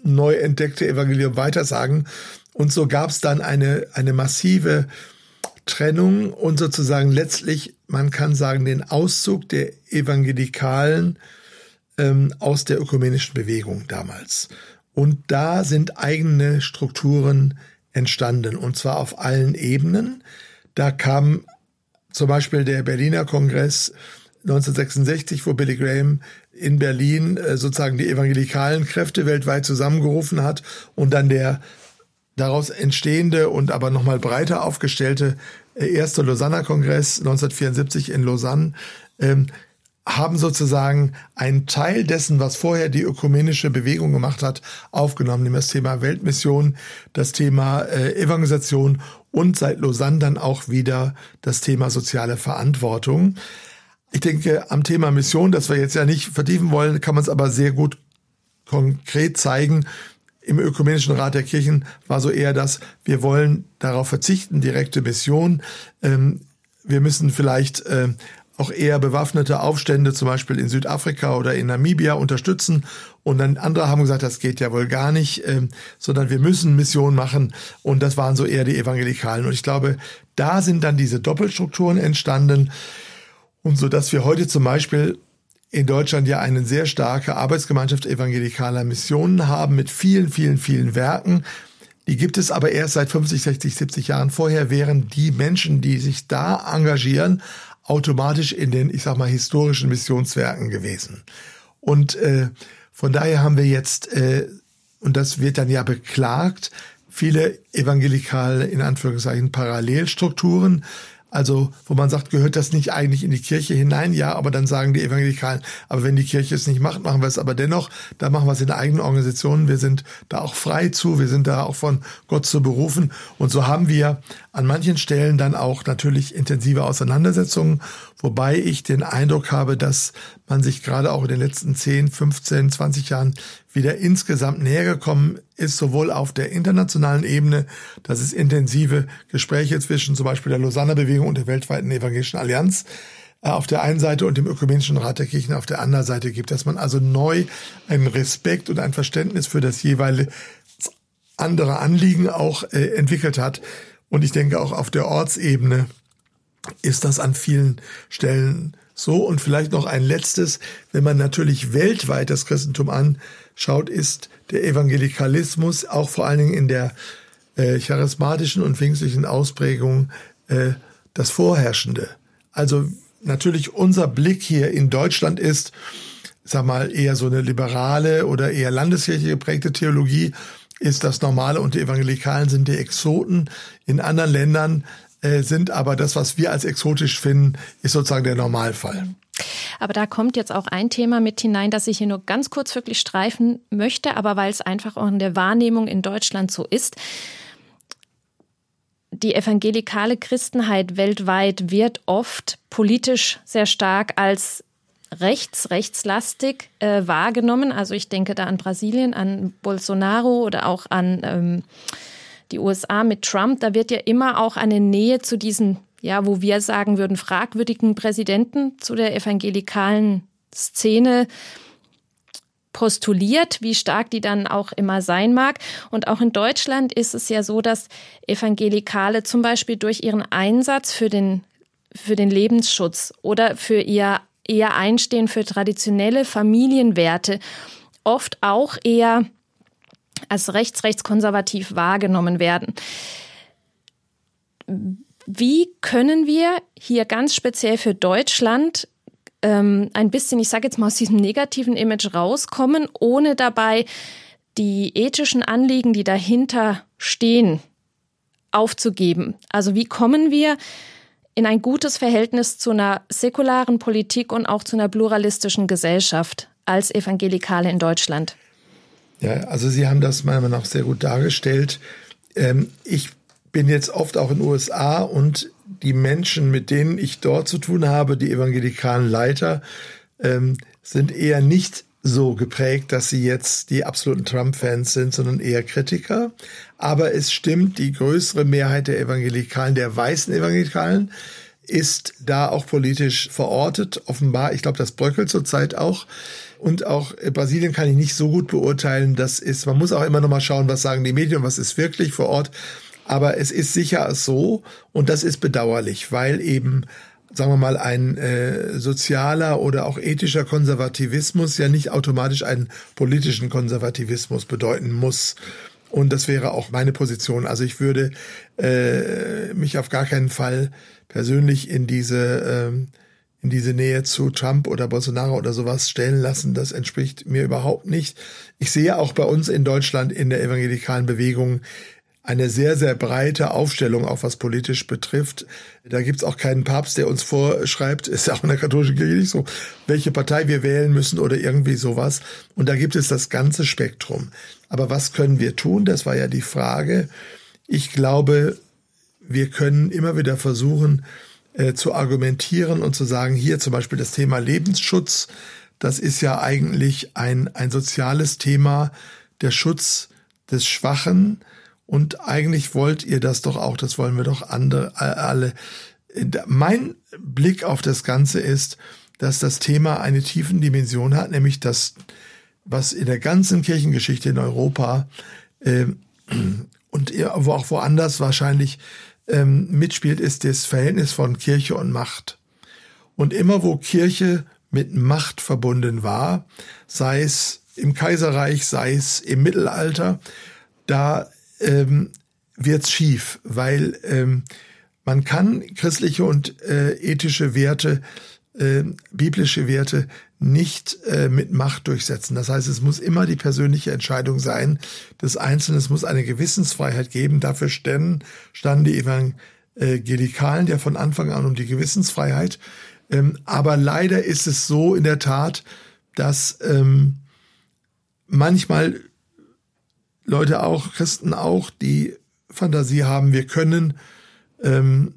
neu entdeckte Evangelium weitersagen. Und so gab es dann eine, eine massive Trennung und sozusagen letztlich, man kann sagen, den Auszug der Evangelikalen ähm, aus der ökumenischen Bewegung damals. Und da sind eigene Strukturen entstanden, und zwar auf allen Ebenen. Da kam zum Beispiel der Berliner Kongress 1966, wo Billy Graham in Berlin äh, sozusagen die evangelikalen Kräfte weltweit zusammengerufen hat und dann der daraus entstehende und aber nochmal breiter aufgestellte äh, erste Lausanner Kongress 1974 in Lausanne ähm, haben sozusagen einen Teil dessen, was vorher die ökumenische Bewegung gemacht hat, aufgenommen, nämlich das Thema Weltmission, das Thema äh, Evangelisation und seit Lausanne dann auch wieder das Thema soziale Verantwortung. Ich denke, am Thema Mission, das wir jetzt ja nicht vertiefen wollen, kann man es aber sehr gut konkret zeigen. Im Ökumenischen Rat der Kirchen war so eher das, wir wollen darauf verzichten, direkte Mission. Ähm, wir müssen vielleicht äh, auch eher bewaffnete Aufstände, zum Beispiel in Südafrika oder in Namibia, unterstützen. Und dann andere haben gesagt, das geht ja wohl gar nicht, ähm, sondern wir müssen Mission machen. Und das waren so eher die Evangelikalen. Und ich glaube, da sind dann diese Doppelstrukturen entstanden. Und so dass wir heute zum Beispiel in Deutschland ja eine sehr starke Arbeitsgemeinschaft evangelikaler Missionen haben mit vielen, vielen, vielen Werken. Die gibt es aber erst seit 50, 60, 70 Jahren. Vorher wären die Menschen, die sich da engagieren, automatisch in den, ich sag mal, historischen Missionswerken gewesen. Und äh, von daher haben wir jetzt, äh, und das wird dann ja beklagt, viele evangelikale, in Anführungszeichen, Parallelstrukturen, also, wo man sagt, gehört das nicht eigentlich in die Kirche hinein? Ja, aber dann sagen die Evangelikalen, aber wenn die Kirche es nicht macht, machen wir es aber dennoch. Da machen wir es in der eigenen Organisation. Wir sind da auch frei zu. Wir sind da auch von Gott zu berufen. Und so haben wir an manchen Stellen dann auch natürlich intensive Auseinandersetzungen, wobei ich den Eindruck habe, dass man sich gerade auch in den letzten 10, 15, 20 Jahren wieder insgesamt näher gekommen ist, sowohl auf der internationalen Ebene, dass es intensive Gespräche zwischen zum Beispiel der Lausanner Bewegung und der weltweiten Evangelischen Allianz äh, auf der einen Seite und dem Ökumenischen Rat der Kirchen auf der anderen Seite gibt, dass man also neu einen Respekt und ein Verständnis für das jeweilige andere Anliegen auch äh, entwickelt hat. Und ich denke auch auf der Ortsebene ist das an vielen Stellen so. Und vielleicht noch ein letztes, wenn man natürlich weltweit das Christentum an schaut, ist der Evangelikalismus auch vor allen Dingen in der äh, charismatischen und pfingstlichen Ausprägung äh, das Vorherrschende. Also natürlich unser Blick hier in Deutschland ist, sag mal, eher so eine liberale oder eher landeskirchlich geprägte Theologie ist das Normale und die Evangelikalen sind die Exoten. In anderen Ländern äh, sind aber das, was wir als exotisch finden, ist sozusagen der Normalfall. Aber da kommt jetzt auch ein Thema mit hinein, das ich hier nur ganz kurz wirklich streifen möchte, aber weil es einfach auch in der Wahrnehmung in Deutschland so ist. Die evangelikale Christenheit weltweit wird oft politisch sehr stark als rechts, rechtslastig äh, wahrgenommen. Also ich denke da an Brasilien, an Bolsonaro oder auch an ähm, die USA mit Trump. Da wird ja immer auch eine Nähe zu diesen ja, wo wir sagen würden, fragwürdigen Präsidenten zu der evangelikalen Szene postuliert, wie stark die dann auch immer sein mag. Und auch in Deutschland ist es ja so, dass Evangelikale zum Beispiel durch ihren Einsatz für den, für den Lebensschutz oder für ihr eher Einstehen für traditionelle Familienwerte oft auch eher als rechts-rechtskonservativ wahrgenommen werden. Wie können wir hier ganz speziell für Deutschland ähm, ein bisschen, ich sage jetzt mal, aus diesem negativen Image rauskommen, ohne dabei die ethischen Anliegen, die dahinter stehen, aufzugeben? Also wie kommen wir in ein gutes Verhältnis zu einer säkularen Politik und auch zu einer pluralistischen Gesellschaft als Evangelikale in Deutschland? Ja, also Sie haben das meiner Meinung nach sehr gut dargestellt. Ähm, ich bin jetzt oft auch in den USA und die Menschen, mit denen ich dort zu tun habe, die evangelikalen Leiter, ähm, sind eher nicht so geprägt, dass sie jetzt die absoluten Trump-Fans sind, sondern eher Kritiker. Aber es stimmt, die größere Mehrheit der Evangelikalen, der weißen Evangelikalen, ist da auch politisch verortet. Offenbar, ich glaube, das bröckelt zurzeit auch. Und auch Brasilien kann ich nicht so gut beurteilen. Das ist, man muss auch immer noch mal schauen, was sagen die Medien, was ist wirklich vor Ort. Aber es ist sicher so und das ist bedauerlich, weil eben sagen wir mal, ein äh, sozialer oder auch ethischer Konservativismus ja nicht automatisch einen politischen Konservativismus bedeuten muss. Und das wäre auch meine Position. Also ich würde äh, mich auf gar keinen Fall persönlich in diese äh, in diese Nähe zu Trump oder Bolsonaro oder sowas stellen lassen. Das entspricht mir überhaupt nicht. Ich sehe auch bei uns in Deutschland in der evangelikalen Bewegung eine sehr, sehr breite Aufstellung, auch was politisch betrifft. Da gibt's auch keinen Papst, der uns vorschreibt, ist ja auch in der katholischen Kirche nicht so, welche Partei wir wählen müssen oder irgendwie sowas. Und da gibt es das ganze Spektrum. Aber was können wir tun? Das war ja die Frage. Ich glaube, wir können immer wieder versuchen äh, zu argumentieren und zu sagen, hier zum Beispiel das Thema Lebensschutz, das ist ja eigentlich ein, ein soziales Thema, der Schutz des Schwachen, und eigentlich wollt ihr das doch auch, das wollen wir doch andere, alle. Mein Blick auf das Ganze ist, dass das Thema eine tiefen Dimension hat, nämlich das, was in der ganzen Kirchengeschichte in Europa äh, [clears throat] und auch woanders wahrscheinlich ähm, mitspielt, ist das Verhältnis von Kirche und Macht. Und immer wo Kirche mit Macht verbunden war, sei es im Kaiserreich, sei es im Mittelalter, da ähm, wird's schief, weil ähm, man kann christliche und äh, ethische Werte, äh, biblische Werte nicht äh, mit Macht durchsetzen. Das heißt, es muss immer die persönliche Entscheidung sein des Einzelnen. Es muss eine Gewissensfreiheit geben. Dafür standen, standen die Evangelikalen ja von Anfang an um die Gewissensfreiheit. Ähm, aber leider ist es so in der Tat, dass ähm, manchmal Leute auch, Christen auch, die Fantasie haben, wir können ähm,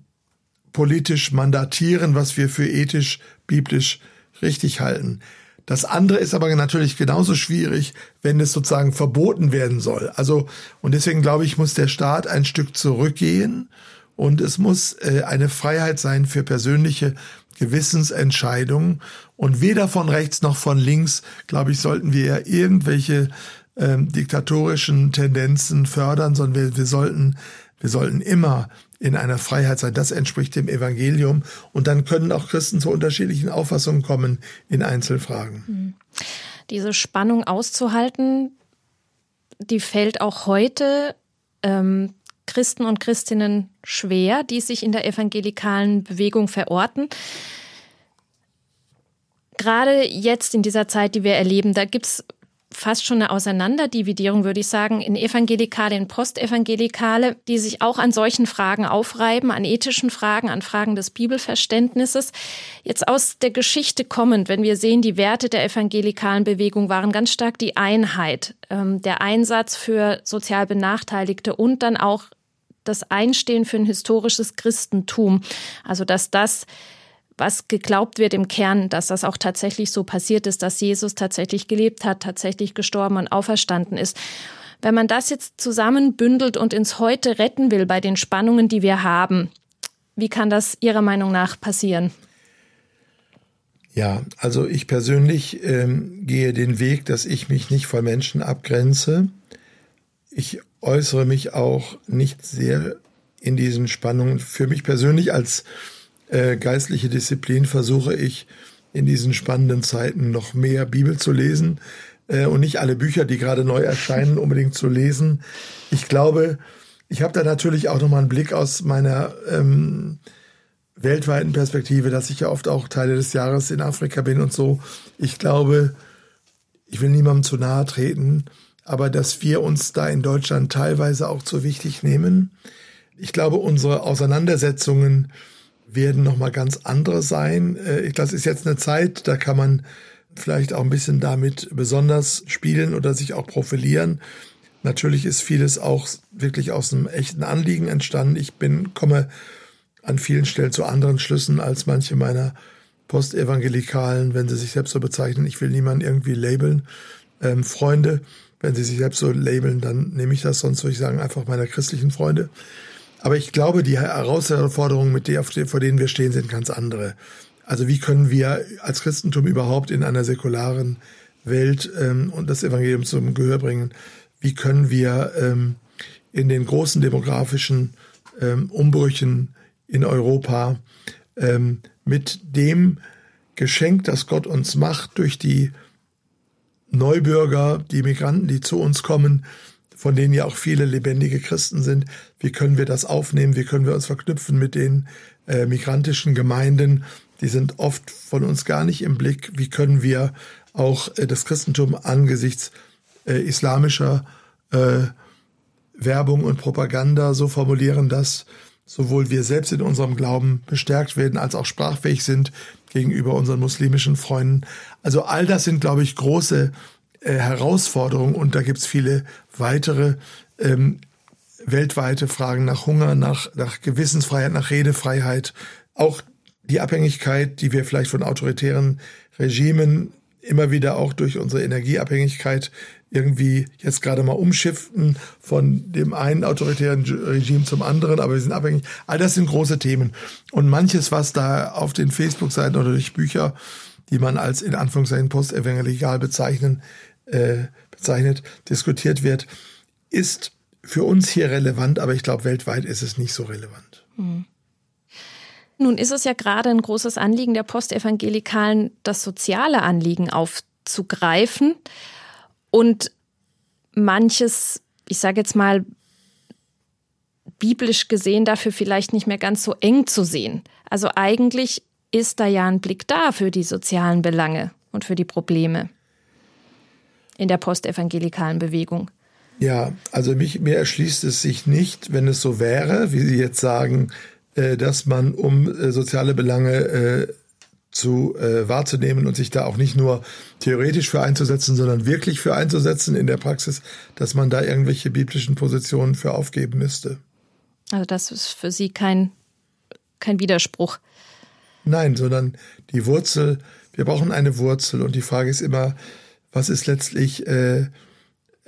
politisch mandatieren, was wir für ethisch, biblisch richtig halten. Das andere ist aber natürlich genauso schwierig, wenn es sozusagen verboten werden soll. Also, und deswegen glaube ich, muss der Staat ein Stück zurückgehen und es muss äh, eine Freiheit sein für persönliche Gewissensentscheidungen. Und weder von rechts noch von links, glaube ich, sollten wir irgendwelche ähm, diktatorischen Tendenzen fördern, sondern wir, wir sollten wir sollten immer in einer Freiheit sein. Das entspricht dem Evangelium. Und dann können auch Christen zu unterschiedlichen Auffassungen kommen in Einzelfragen. Hm. Diese Spannung auszuhalten, die fällt auch heute ähm, Christen und Christinnen schwer, die sich in der evangelikalen Bewegung verorten. Gerade jetzt in dieser Zeit, die wir erleben, da gibt's fast schon eine Auseinanderdividierung, würde ich sagen, in Evangelikale, in Postevangelikale, die sich auch an solchen Fragen aufreiben, an ethischen Fragen, an Fragen des Bibelverständnisses. Jetzt aus der Geschichte kommend, wenn wir sehen, die Werte der evangelikalen Bewegung waren ganz stark die Einheit, ähm, der Einsatz für sozial Benachteiligte und dann auch das Einstehen für ein historisches Christentum. Also, dass das was geglaubt wird im Kern, dass das auch tatsächlich so passiert ist, dass Jesus tatsächlich gelebt hat, tatsächlich gestorben und auferstanden ist. Wenn man das jetzt zusammenbündelt und ins Heute retten will bei den Spannungen, die wir haben, wie kann das Ihrer Meinung nach passieren? Ja, also ich persönlich ähm, gehe den Weg, dass ich mich nicht von Menschen abgrenze. Ich äußere mich auch nicht sehr in diesen Spannungen. Für mich persönlich als äh, geistliche Disziplin versuche ich in diesen spannenden Zeiten noch mehr Bibel zu lesen äh, und nicht alle Bücher, die gerade neu erscheinen, [laughs] unbedingt zu lesen. Ich glaube, ich habe da natürlich auch nochmal einen Blick aus meiner ähm, weltweiten Perspektive, dass ich ja oft auch Teile des Jahres in Afrika bin und so. Ich glaube, ich will niemandem zu nahe treten, aber dass wir uns da in Deutschland teilweise auch zu wichtig nehmen. Ich glaube, unsere Auseinandersetzungen werden nochmal ganz andere sein. Äh, das ist jetzt eine Zeit, da kann man vielleicht auch ein bisschen damit besonders spielen oder sich auch profilieren. Natürlich ist vieles auch wirklich aus einem echten Anliegen entstanden. Ich bin, komme an vielen Stellen zu anderen Schlüssen als manche meiner Postevangelikalen, wenn sie sich selbst so bezeichnen. Ich will niemanden irgendwie labeln. Ähm, Freunde, wenn sie sich selbst so labeln, dann nehme ich das, sonst würde ich sagen, einfach meine christlichen Freunde. Aber ich glaube, die Herausforderungen, mit der, vor denen wir stehen, sind ganz andere. Also wie können wir als Christentum überhaupt in einer säkularen Welt ähm, und das Evangelium zum Gehör bringen? Wie können wir ähm, in den großen demografischen ähm, Umbrüchen in Europa ähm, mit dem Geschenk, das Gott uns macht durch die Neubürger, die Migranten, die zu uns kommen, von denen ja auch viele lebendige Christen sind. Wie können wir das aufnehmen? Wie können wir uns verknüpfen mit den äh, migrantischen Gemeinden? Die sind oft von uns gar nicht im Blick. Wie können wir auch äh, das Christentum angesichts äh, islamischer äh, Werbung und Propaganda so formulieren, dass sowohl wir selbst in unserem Glauben bestärkt werden, als auch sprachfähig sind gegenüber unseren muslimischen Freunden. Also all das sind, glaube ich, große äh, Herausforderungen und da gibt's viele weitere ähm, weltweite Fragen nach Hunger, nach, nach Gewissensfreiheit, nach Redefreiheit, auch die Abhängigkeit, die wir vielleicht von autoritären Regimen immer wieder auch durch unsere Energieabhängigkeit irgendwie jetzt gerade mal umschiften von dem einen autoritären Regime zum anderen, aber wir sind abhängig. All das sind große Themen. Und manches, was da auf den Facebook-Seiten oder durch Bücher, die man als in Anführungszeichen postevangelikal bezeichnen, äh, bezeichnet, diskutiert wird, ist für uns hier relevant, aber ich glaube, weltweit ist es nicht so relevant. Mhm. Nun ist es ja gerade ein großes Anliegen der Postevangelikalen, das soziale Anliegen aufzugreifen und manches, ich sage jetzt mal, biblisch gesehen dafür vielleicht nicht mehr ganz so eng zu sehen. Also eigentlich ist da ja ein Blick da für die sozialen Belange und für die Probleme in der postevangelikalen Bewegung. Ja, also mich, mir erschließt es sich nicht, wenn es so wäre, wie Sie jetzt sagen, äh, dass man um äh, soziale Belange äh, zu wahrzunehmen und sich da auch nicht nur theoretisch für einzusetzen, sondern wirklich für einzusetzen in der Praxis, dass man da irgendwelche biblischen Positionen für aufgeben müsste. Also das ist für Sie kein, kein Widerspruch. Nein, sondern die Wurzel, wir brauchen eine Wurzel und die Frage ist immer, was ist letztlich äh, äh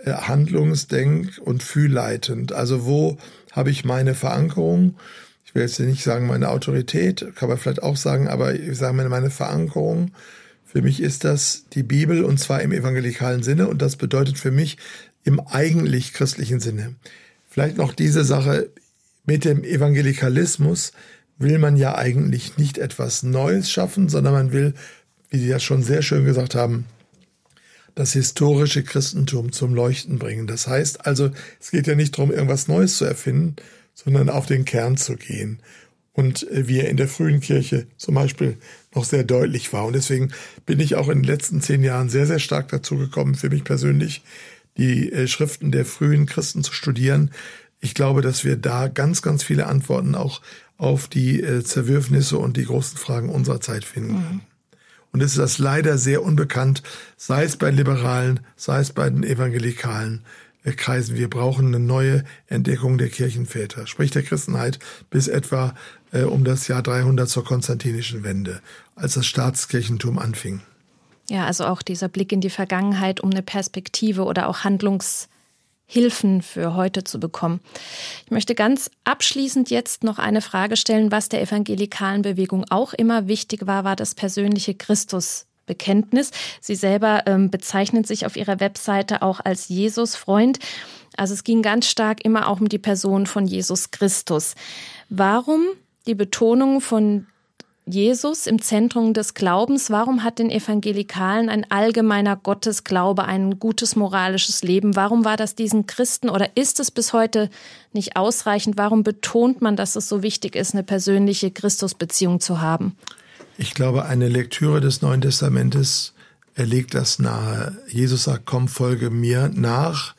handlungsdenk- und fühlleitend? Also wo habe ich meine Verankerung ich will jetzt nicht sagen meine Autorität, kann man vielleicht auch sagen, aber ich sage mal meine Verankerung. Für mich ist das die Bibel und zwar im evangelikalen Sinne und das bedeutet für mich im eigentlich christlichen Sinne. Vielleicht noch diese Sache mit dem Evangelikalismus will man ja eigentlich nicht etwas Neues schaffen, sondern man will, wie Sie ja schon sehr schön gesagt haben, das historische Christentum zum Leuchten bringen. Das heißt also, es geht ja nicht darum, irgendwas Neues zu erfinden, sondern auf den Kern zu gehen. Und äh, wie er in der frühen Kirche zum Beispiel noch sehr deutlich war. Und deswegen bin ich auch in den letzten zehn Jahren sehr, sehr stark dazu gekommen, für mich persönlich die äh, Schriften der frühen Christen zu studieren. Ich glaube, dass wir da ganz, ganz viele Antworten auch auf die äh, Zerwürfnisse und die großen Fragen unserer Zeit finden. Mhm. Und es ist das leider sehr unbekannt, sei es bei Liberalen, sei es bei den Evangelikalen, kreisen. Wir brauchen eine neue Entdeckung der Kirchenväter, sprich der Christenheit, bis etwa äh, um das Jahr 300 zur konstantinischen Wende, als das Staatskirchentum anfing. Ja, also auch dieser Blick in die Vergangenheit, um eine Perspektive oder auch Handlungshilfen für heute zu bekommen. Ich möchte ganz abschließend jetzt noch eine Frage stellen, was der evangelikalen Bewegung auch immer wichtig war, war das persönliche Christus Bekenntnis. Sie selber ähm, bezeichnen sich auf ihrer Webseite auch als Jesus-Freund. Also es ging ganz stark immer auch um die Person von Jesus Christus. Warum die Betonung von Jesus im Zentrum des Glaubens? Warum hat den Evangelikalen ein allgemeiner Gottesglaube ein gutes moralisches Leben? Warum war das diesen Christen oder ist es bis heute nicht ausreichend? Warum betont man, dass es so wichtig ist, eine persönliche Christusbeziehung zu haben? Ich glaube, eine Lektüre des Neuen Testamentes erlegt das nahe. Jesus sagt, komm, folge mir nach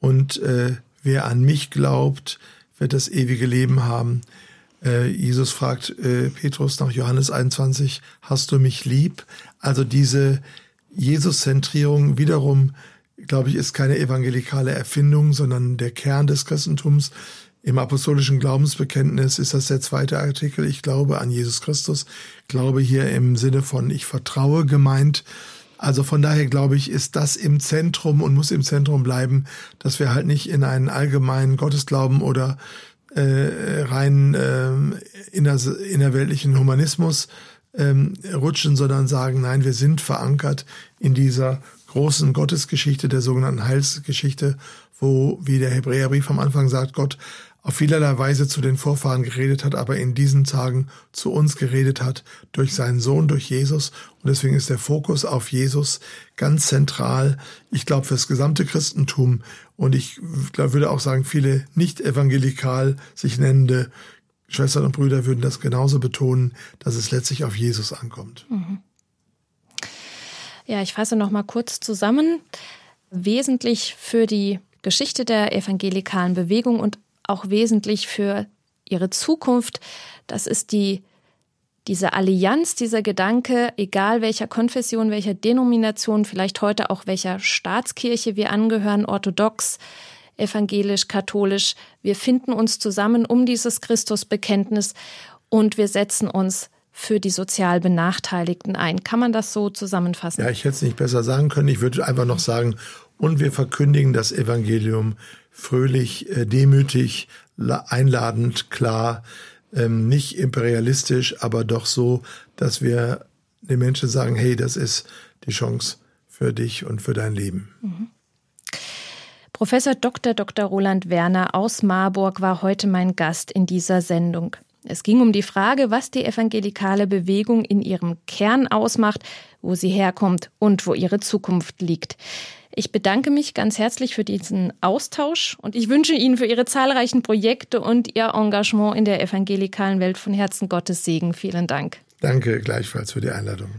und äh, wer an mich glaubt, wird das ewige Leben haben. Äh, Jesus fragt äh, Petrus nach Johannes 21, hast du mich lieb? Also diese Jesus-Zentrierung wiederum, glaube ich, ist keine evangelikale Erfindung, sondern der Kern des Christentums. Im apostolischen Glaubensbekenntnis ist das der zweite Artikel. Ich glaube an Jesus Christus. Glaube hier im Sinne von ich vertraue gemeint. Also von daher glaube ich, ist das im Zentrum und muss im Zentrum bleiben, dass wir halt nicht in einen allgemeinen Gottesglauben oder äh, rein äh, inner, innerweltlichen Humanismus ähm, rutschen, sondern sagen, nein, wir sind verankert in dieser großen Gottesgeschichte, der sogenannten Heilsgeschichte, wo, wie der Hebräerbrief am Anfang sagt, Gott auf vielerlei Weise zu den Vorfahren geredet hat, aber in diesen Tagen zu uns geredet hat durch seinen Sohn, durch Jesus. Und deswegen ist der Fokus auf Jesus ganz zentral. Ich glaube, fürs gesamte Christentum und ich glaub, würde auch sagen, viele nicht evangelikal sich nennende Schwestern und Brüder würden das genauso betonen, dass es letztlich auf Jesus ankommt. Mhm. Ja, ich fasse noch mal kurz zusammen. Wesentlich für die Geschichte der evangelikalen Bewegung und auch wesentlich für ihre Zukunft. Das ist die diese Allianz, dieser Gedanke, egal welcher Konfession, welcher Denomination, vielleicht heute auch welcher Staatskirche wir angehören, orthodox, evangelisch, katholisch, wir finden uns zusammen um dieses Christusbekenntnis und wir setzen uns für die sozial Benachteiligten ein. Kann man das so zusammenfassen? Ja, ich hätte es nicht besser sagen können. Ich würde einfach noch sagen, und wir verkündigen das Evangelium fröhlich, äh, demütig, einladend, klar, ähm, nicht imperialistisch, aber doch so, dass wir den Menschen sagen, hey, das ist die Chance für dich und für dein Leben. Mhm. Professor Dr. Dr. Roland Werner aus Marburg war heute mein Gast in dieser Sendung. Es ging um die Frage, was die evangelikale Bewegung in ihrem Kern ausmacht, wo sie herkommt und wo ihre Zukunft liegt. Ich bedanke mich ganz herzlich für diesen Austausch und ich wünsche Ihnen für Ihre zahlreichen Projekte und Ihr Engagement in der evangelikalen Welt von Herzen Gottes Segen. Vielen Dank. Danke gleichfalls für die Einladung.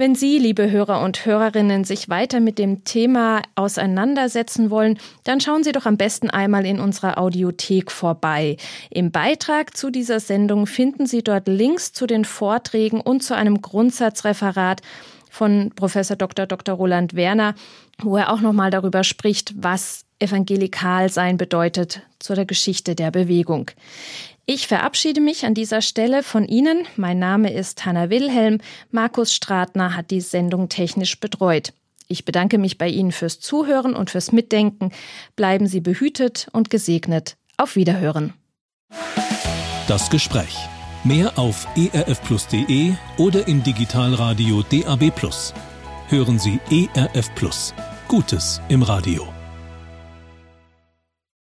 Wenn Sie, liebe Hörer und Hörerinnen, sich weiter mit dem Thema auseinandersetzen wollen, dann schauen Sie doch am besten einmal in unserer Audiothek vorbei. Im Beitrag zu dieser Sendung finden Sie dort Links zu den Vorträgen und zu einem Grundsatzreferat von Professor Dr. Dr. Roland Werner, wo er auch nochmal darüber spricht, was evangelikal sein bedeutet zu der Geschichte der Bewegung. Ich verabschiede mich an dieser Stelle von Ihnen. Mein Name ist Hanna Wilhelm. Markus Stratner hat die Sendung technisch betreut. Ich bedanke mich bei Ihnen fürs Zuhören und fürs Mitdenken. Bleiben Sie behütet und gesegnet. Auf Wiederhören. Das Gespräch. Mehr auf erfplus.de oder im Digitalradio DAB+. Hören Sie ERF. Gutes im Radio.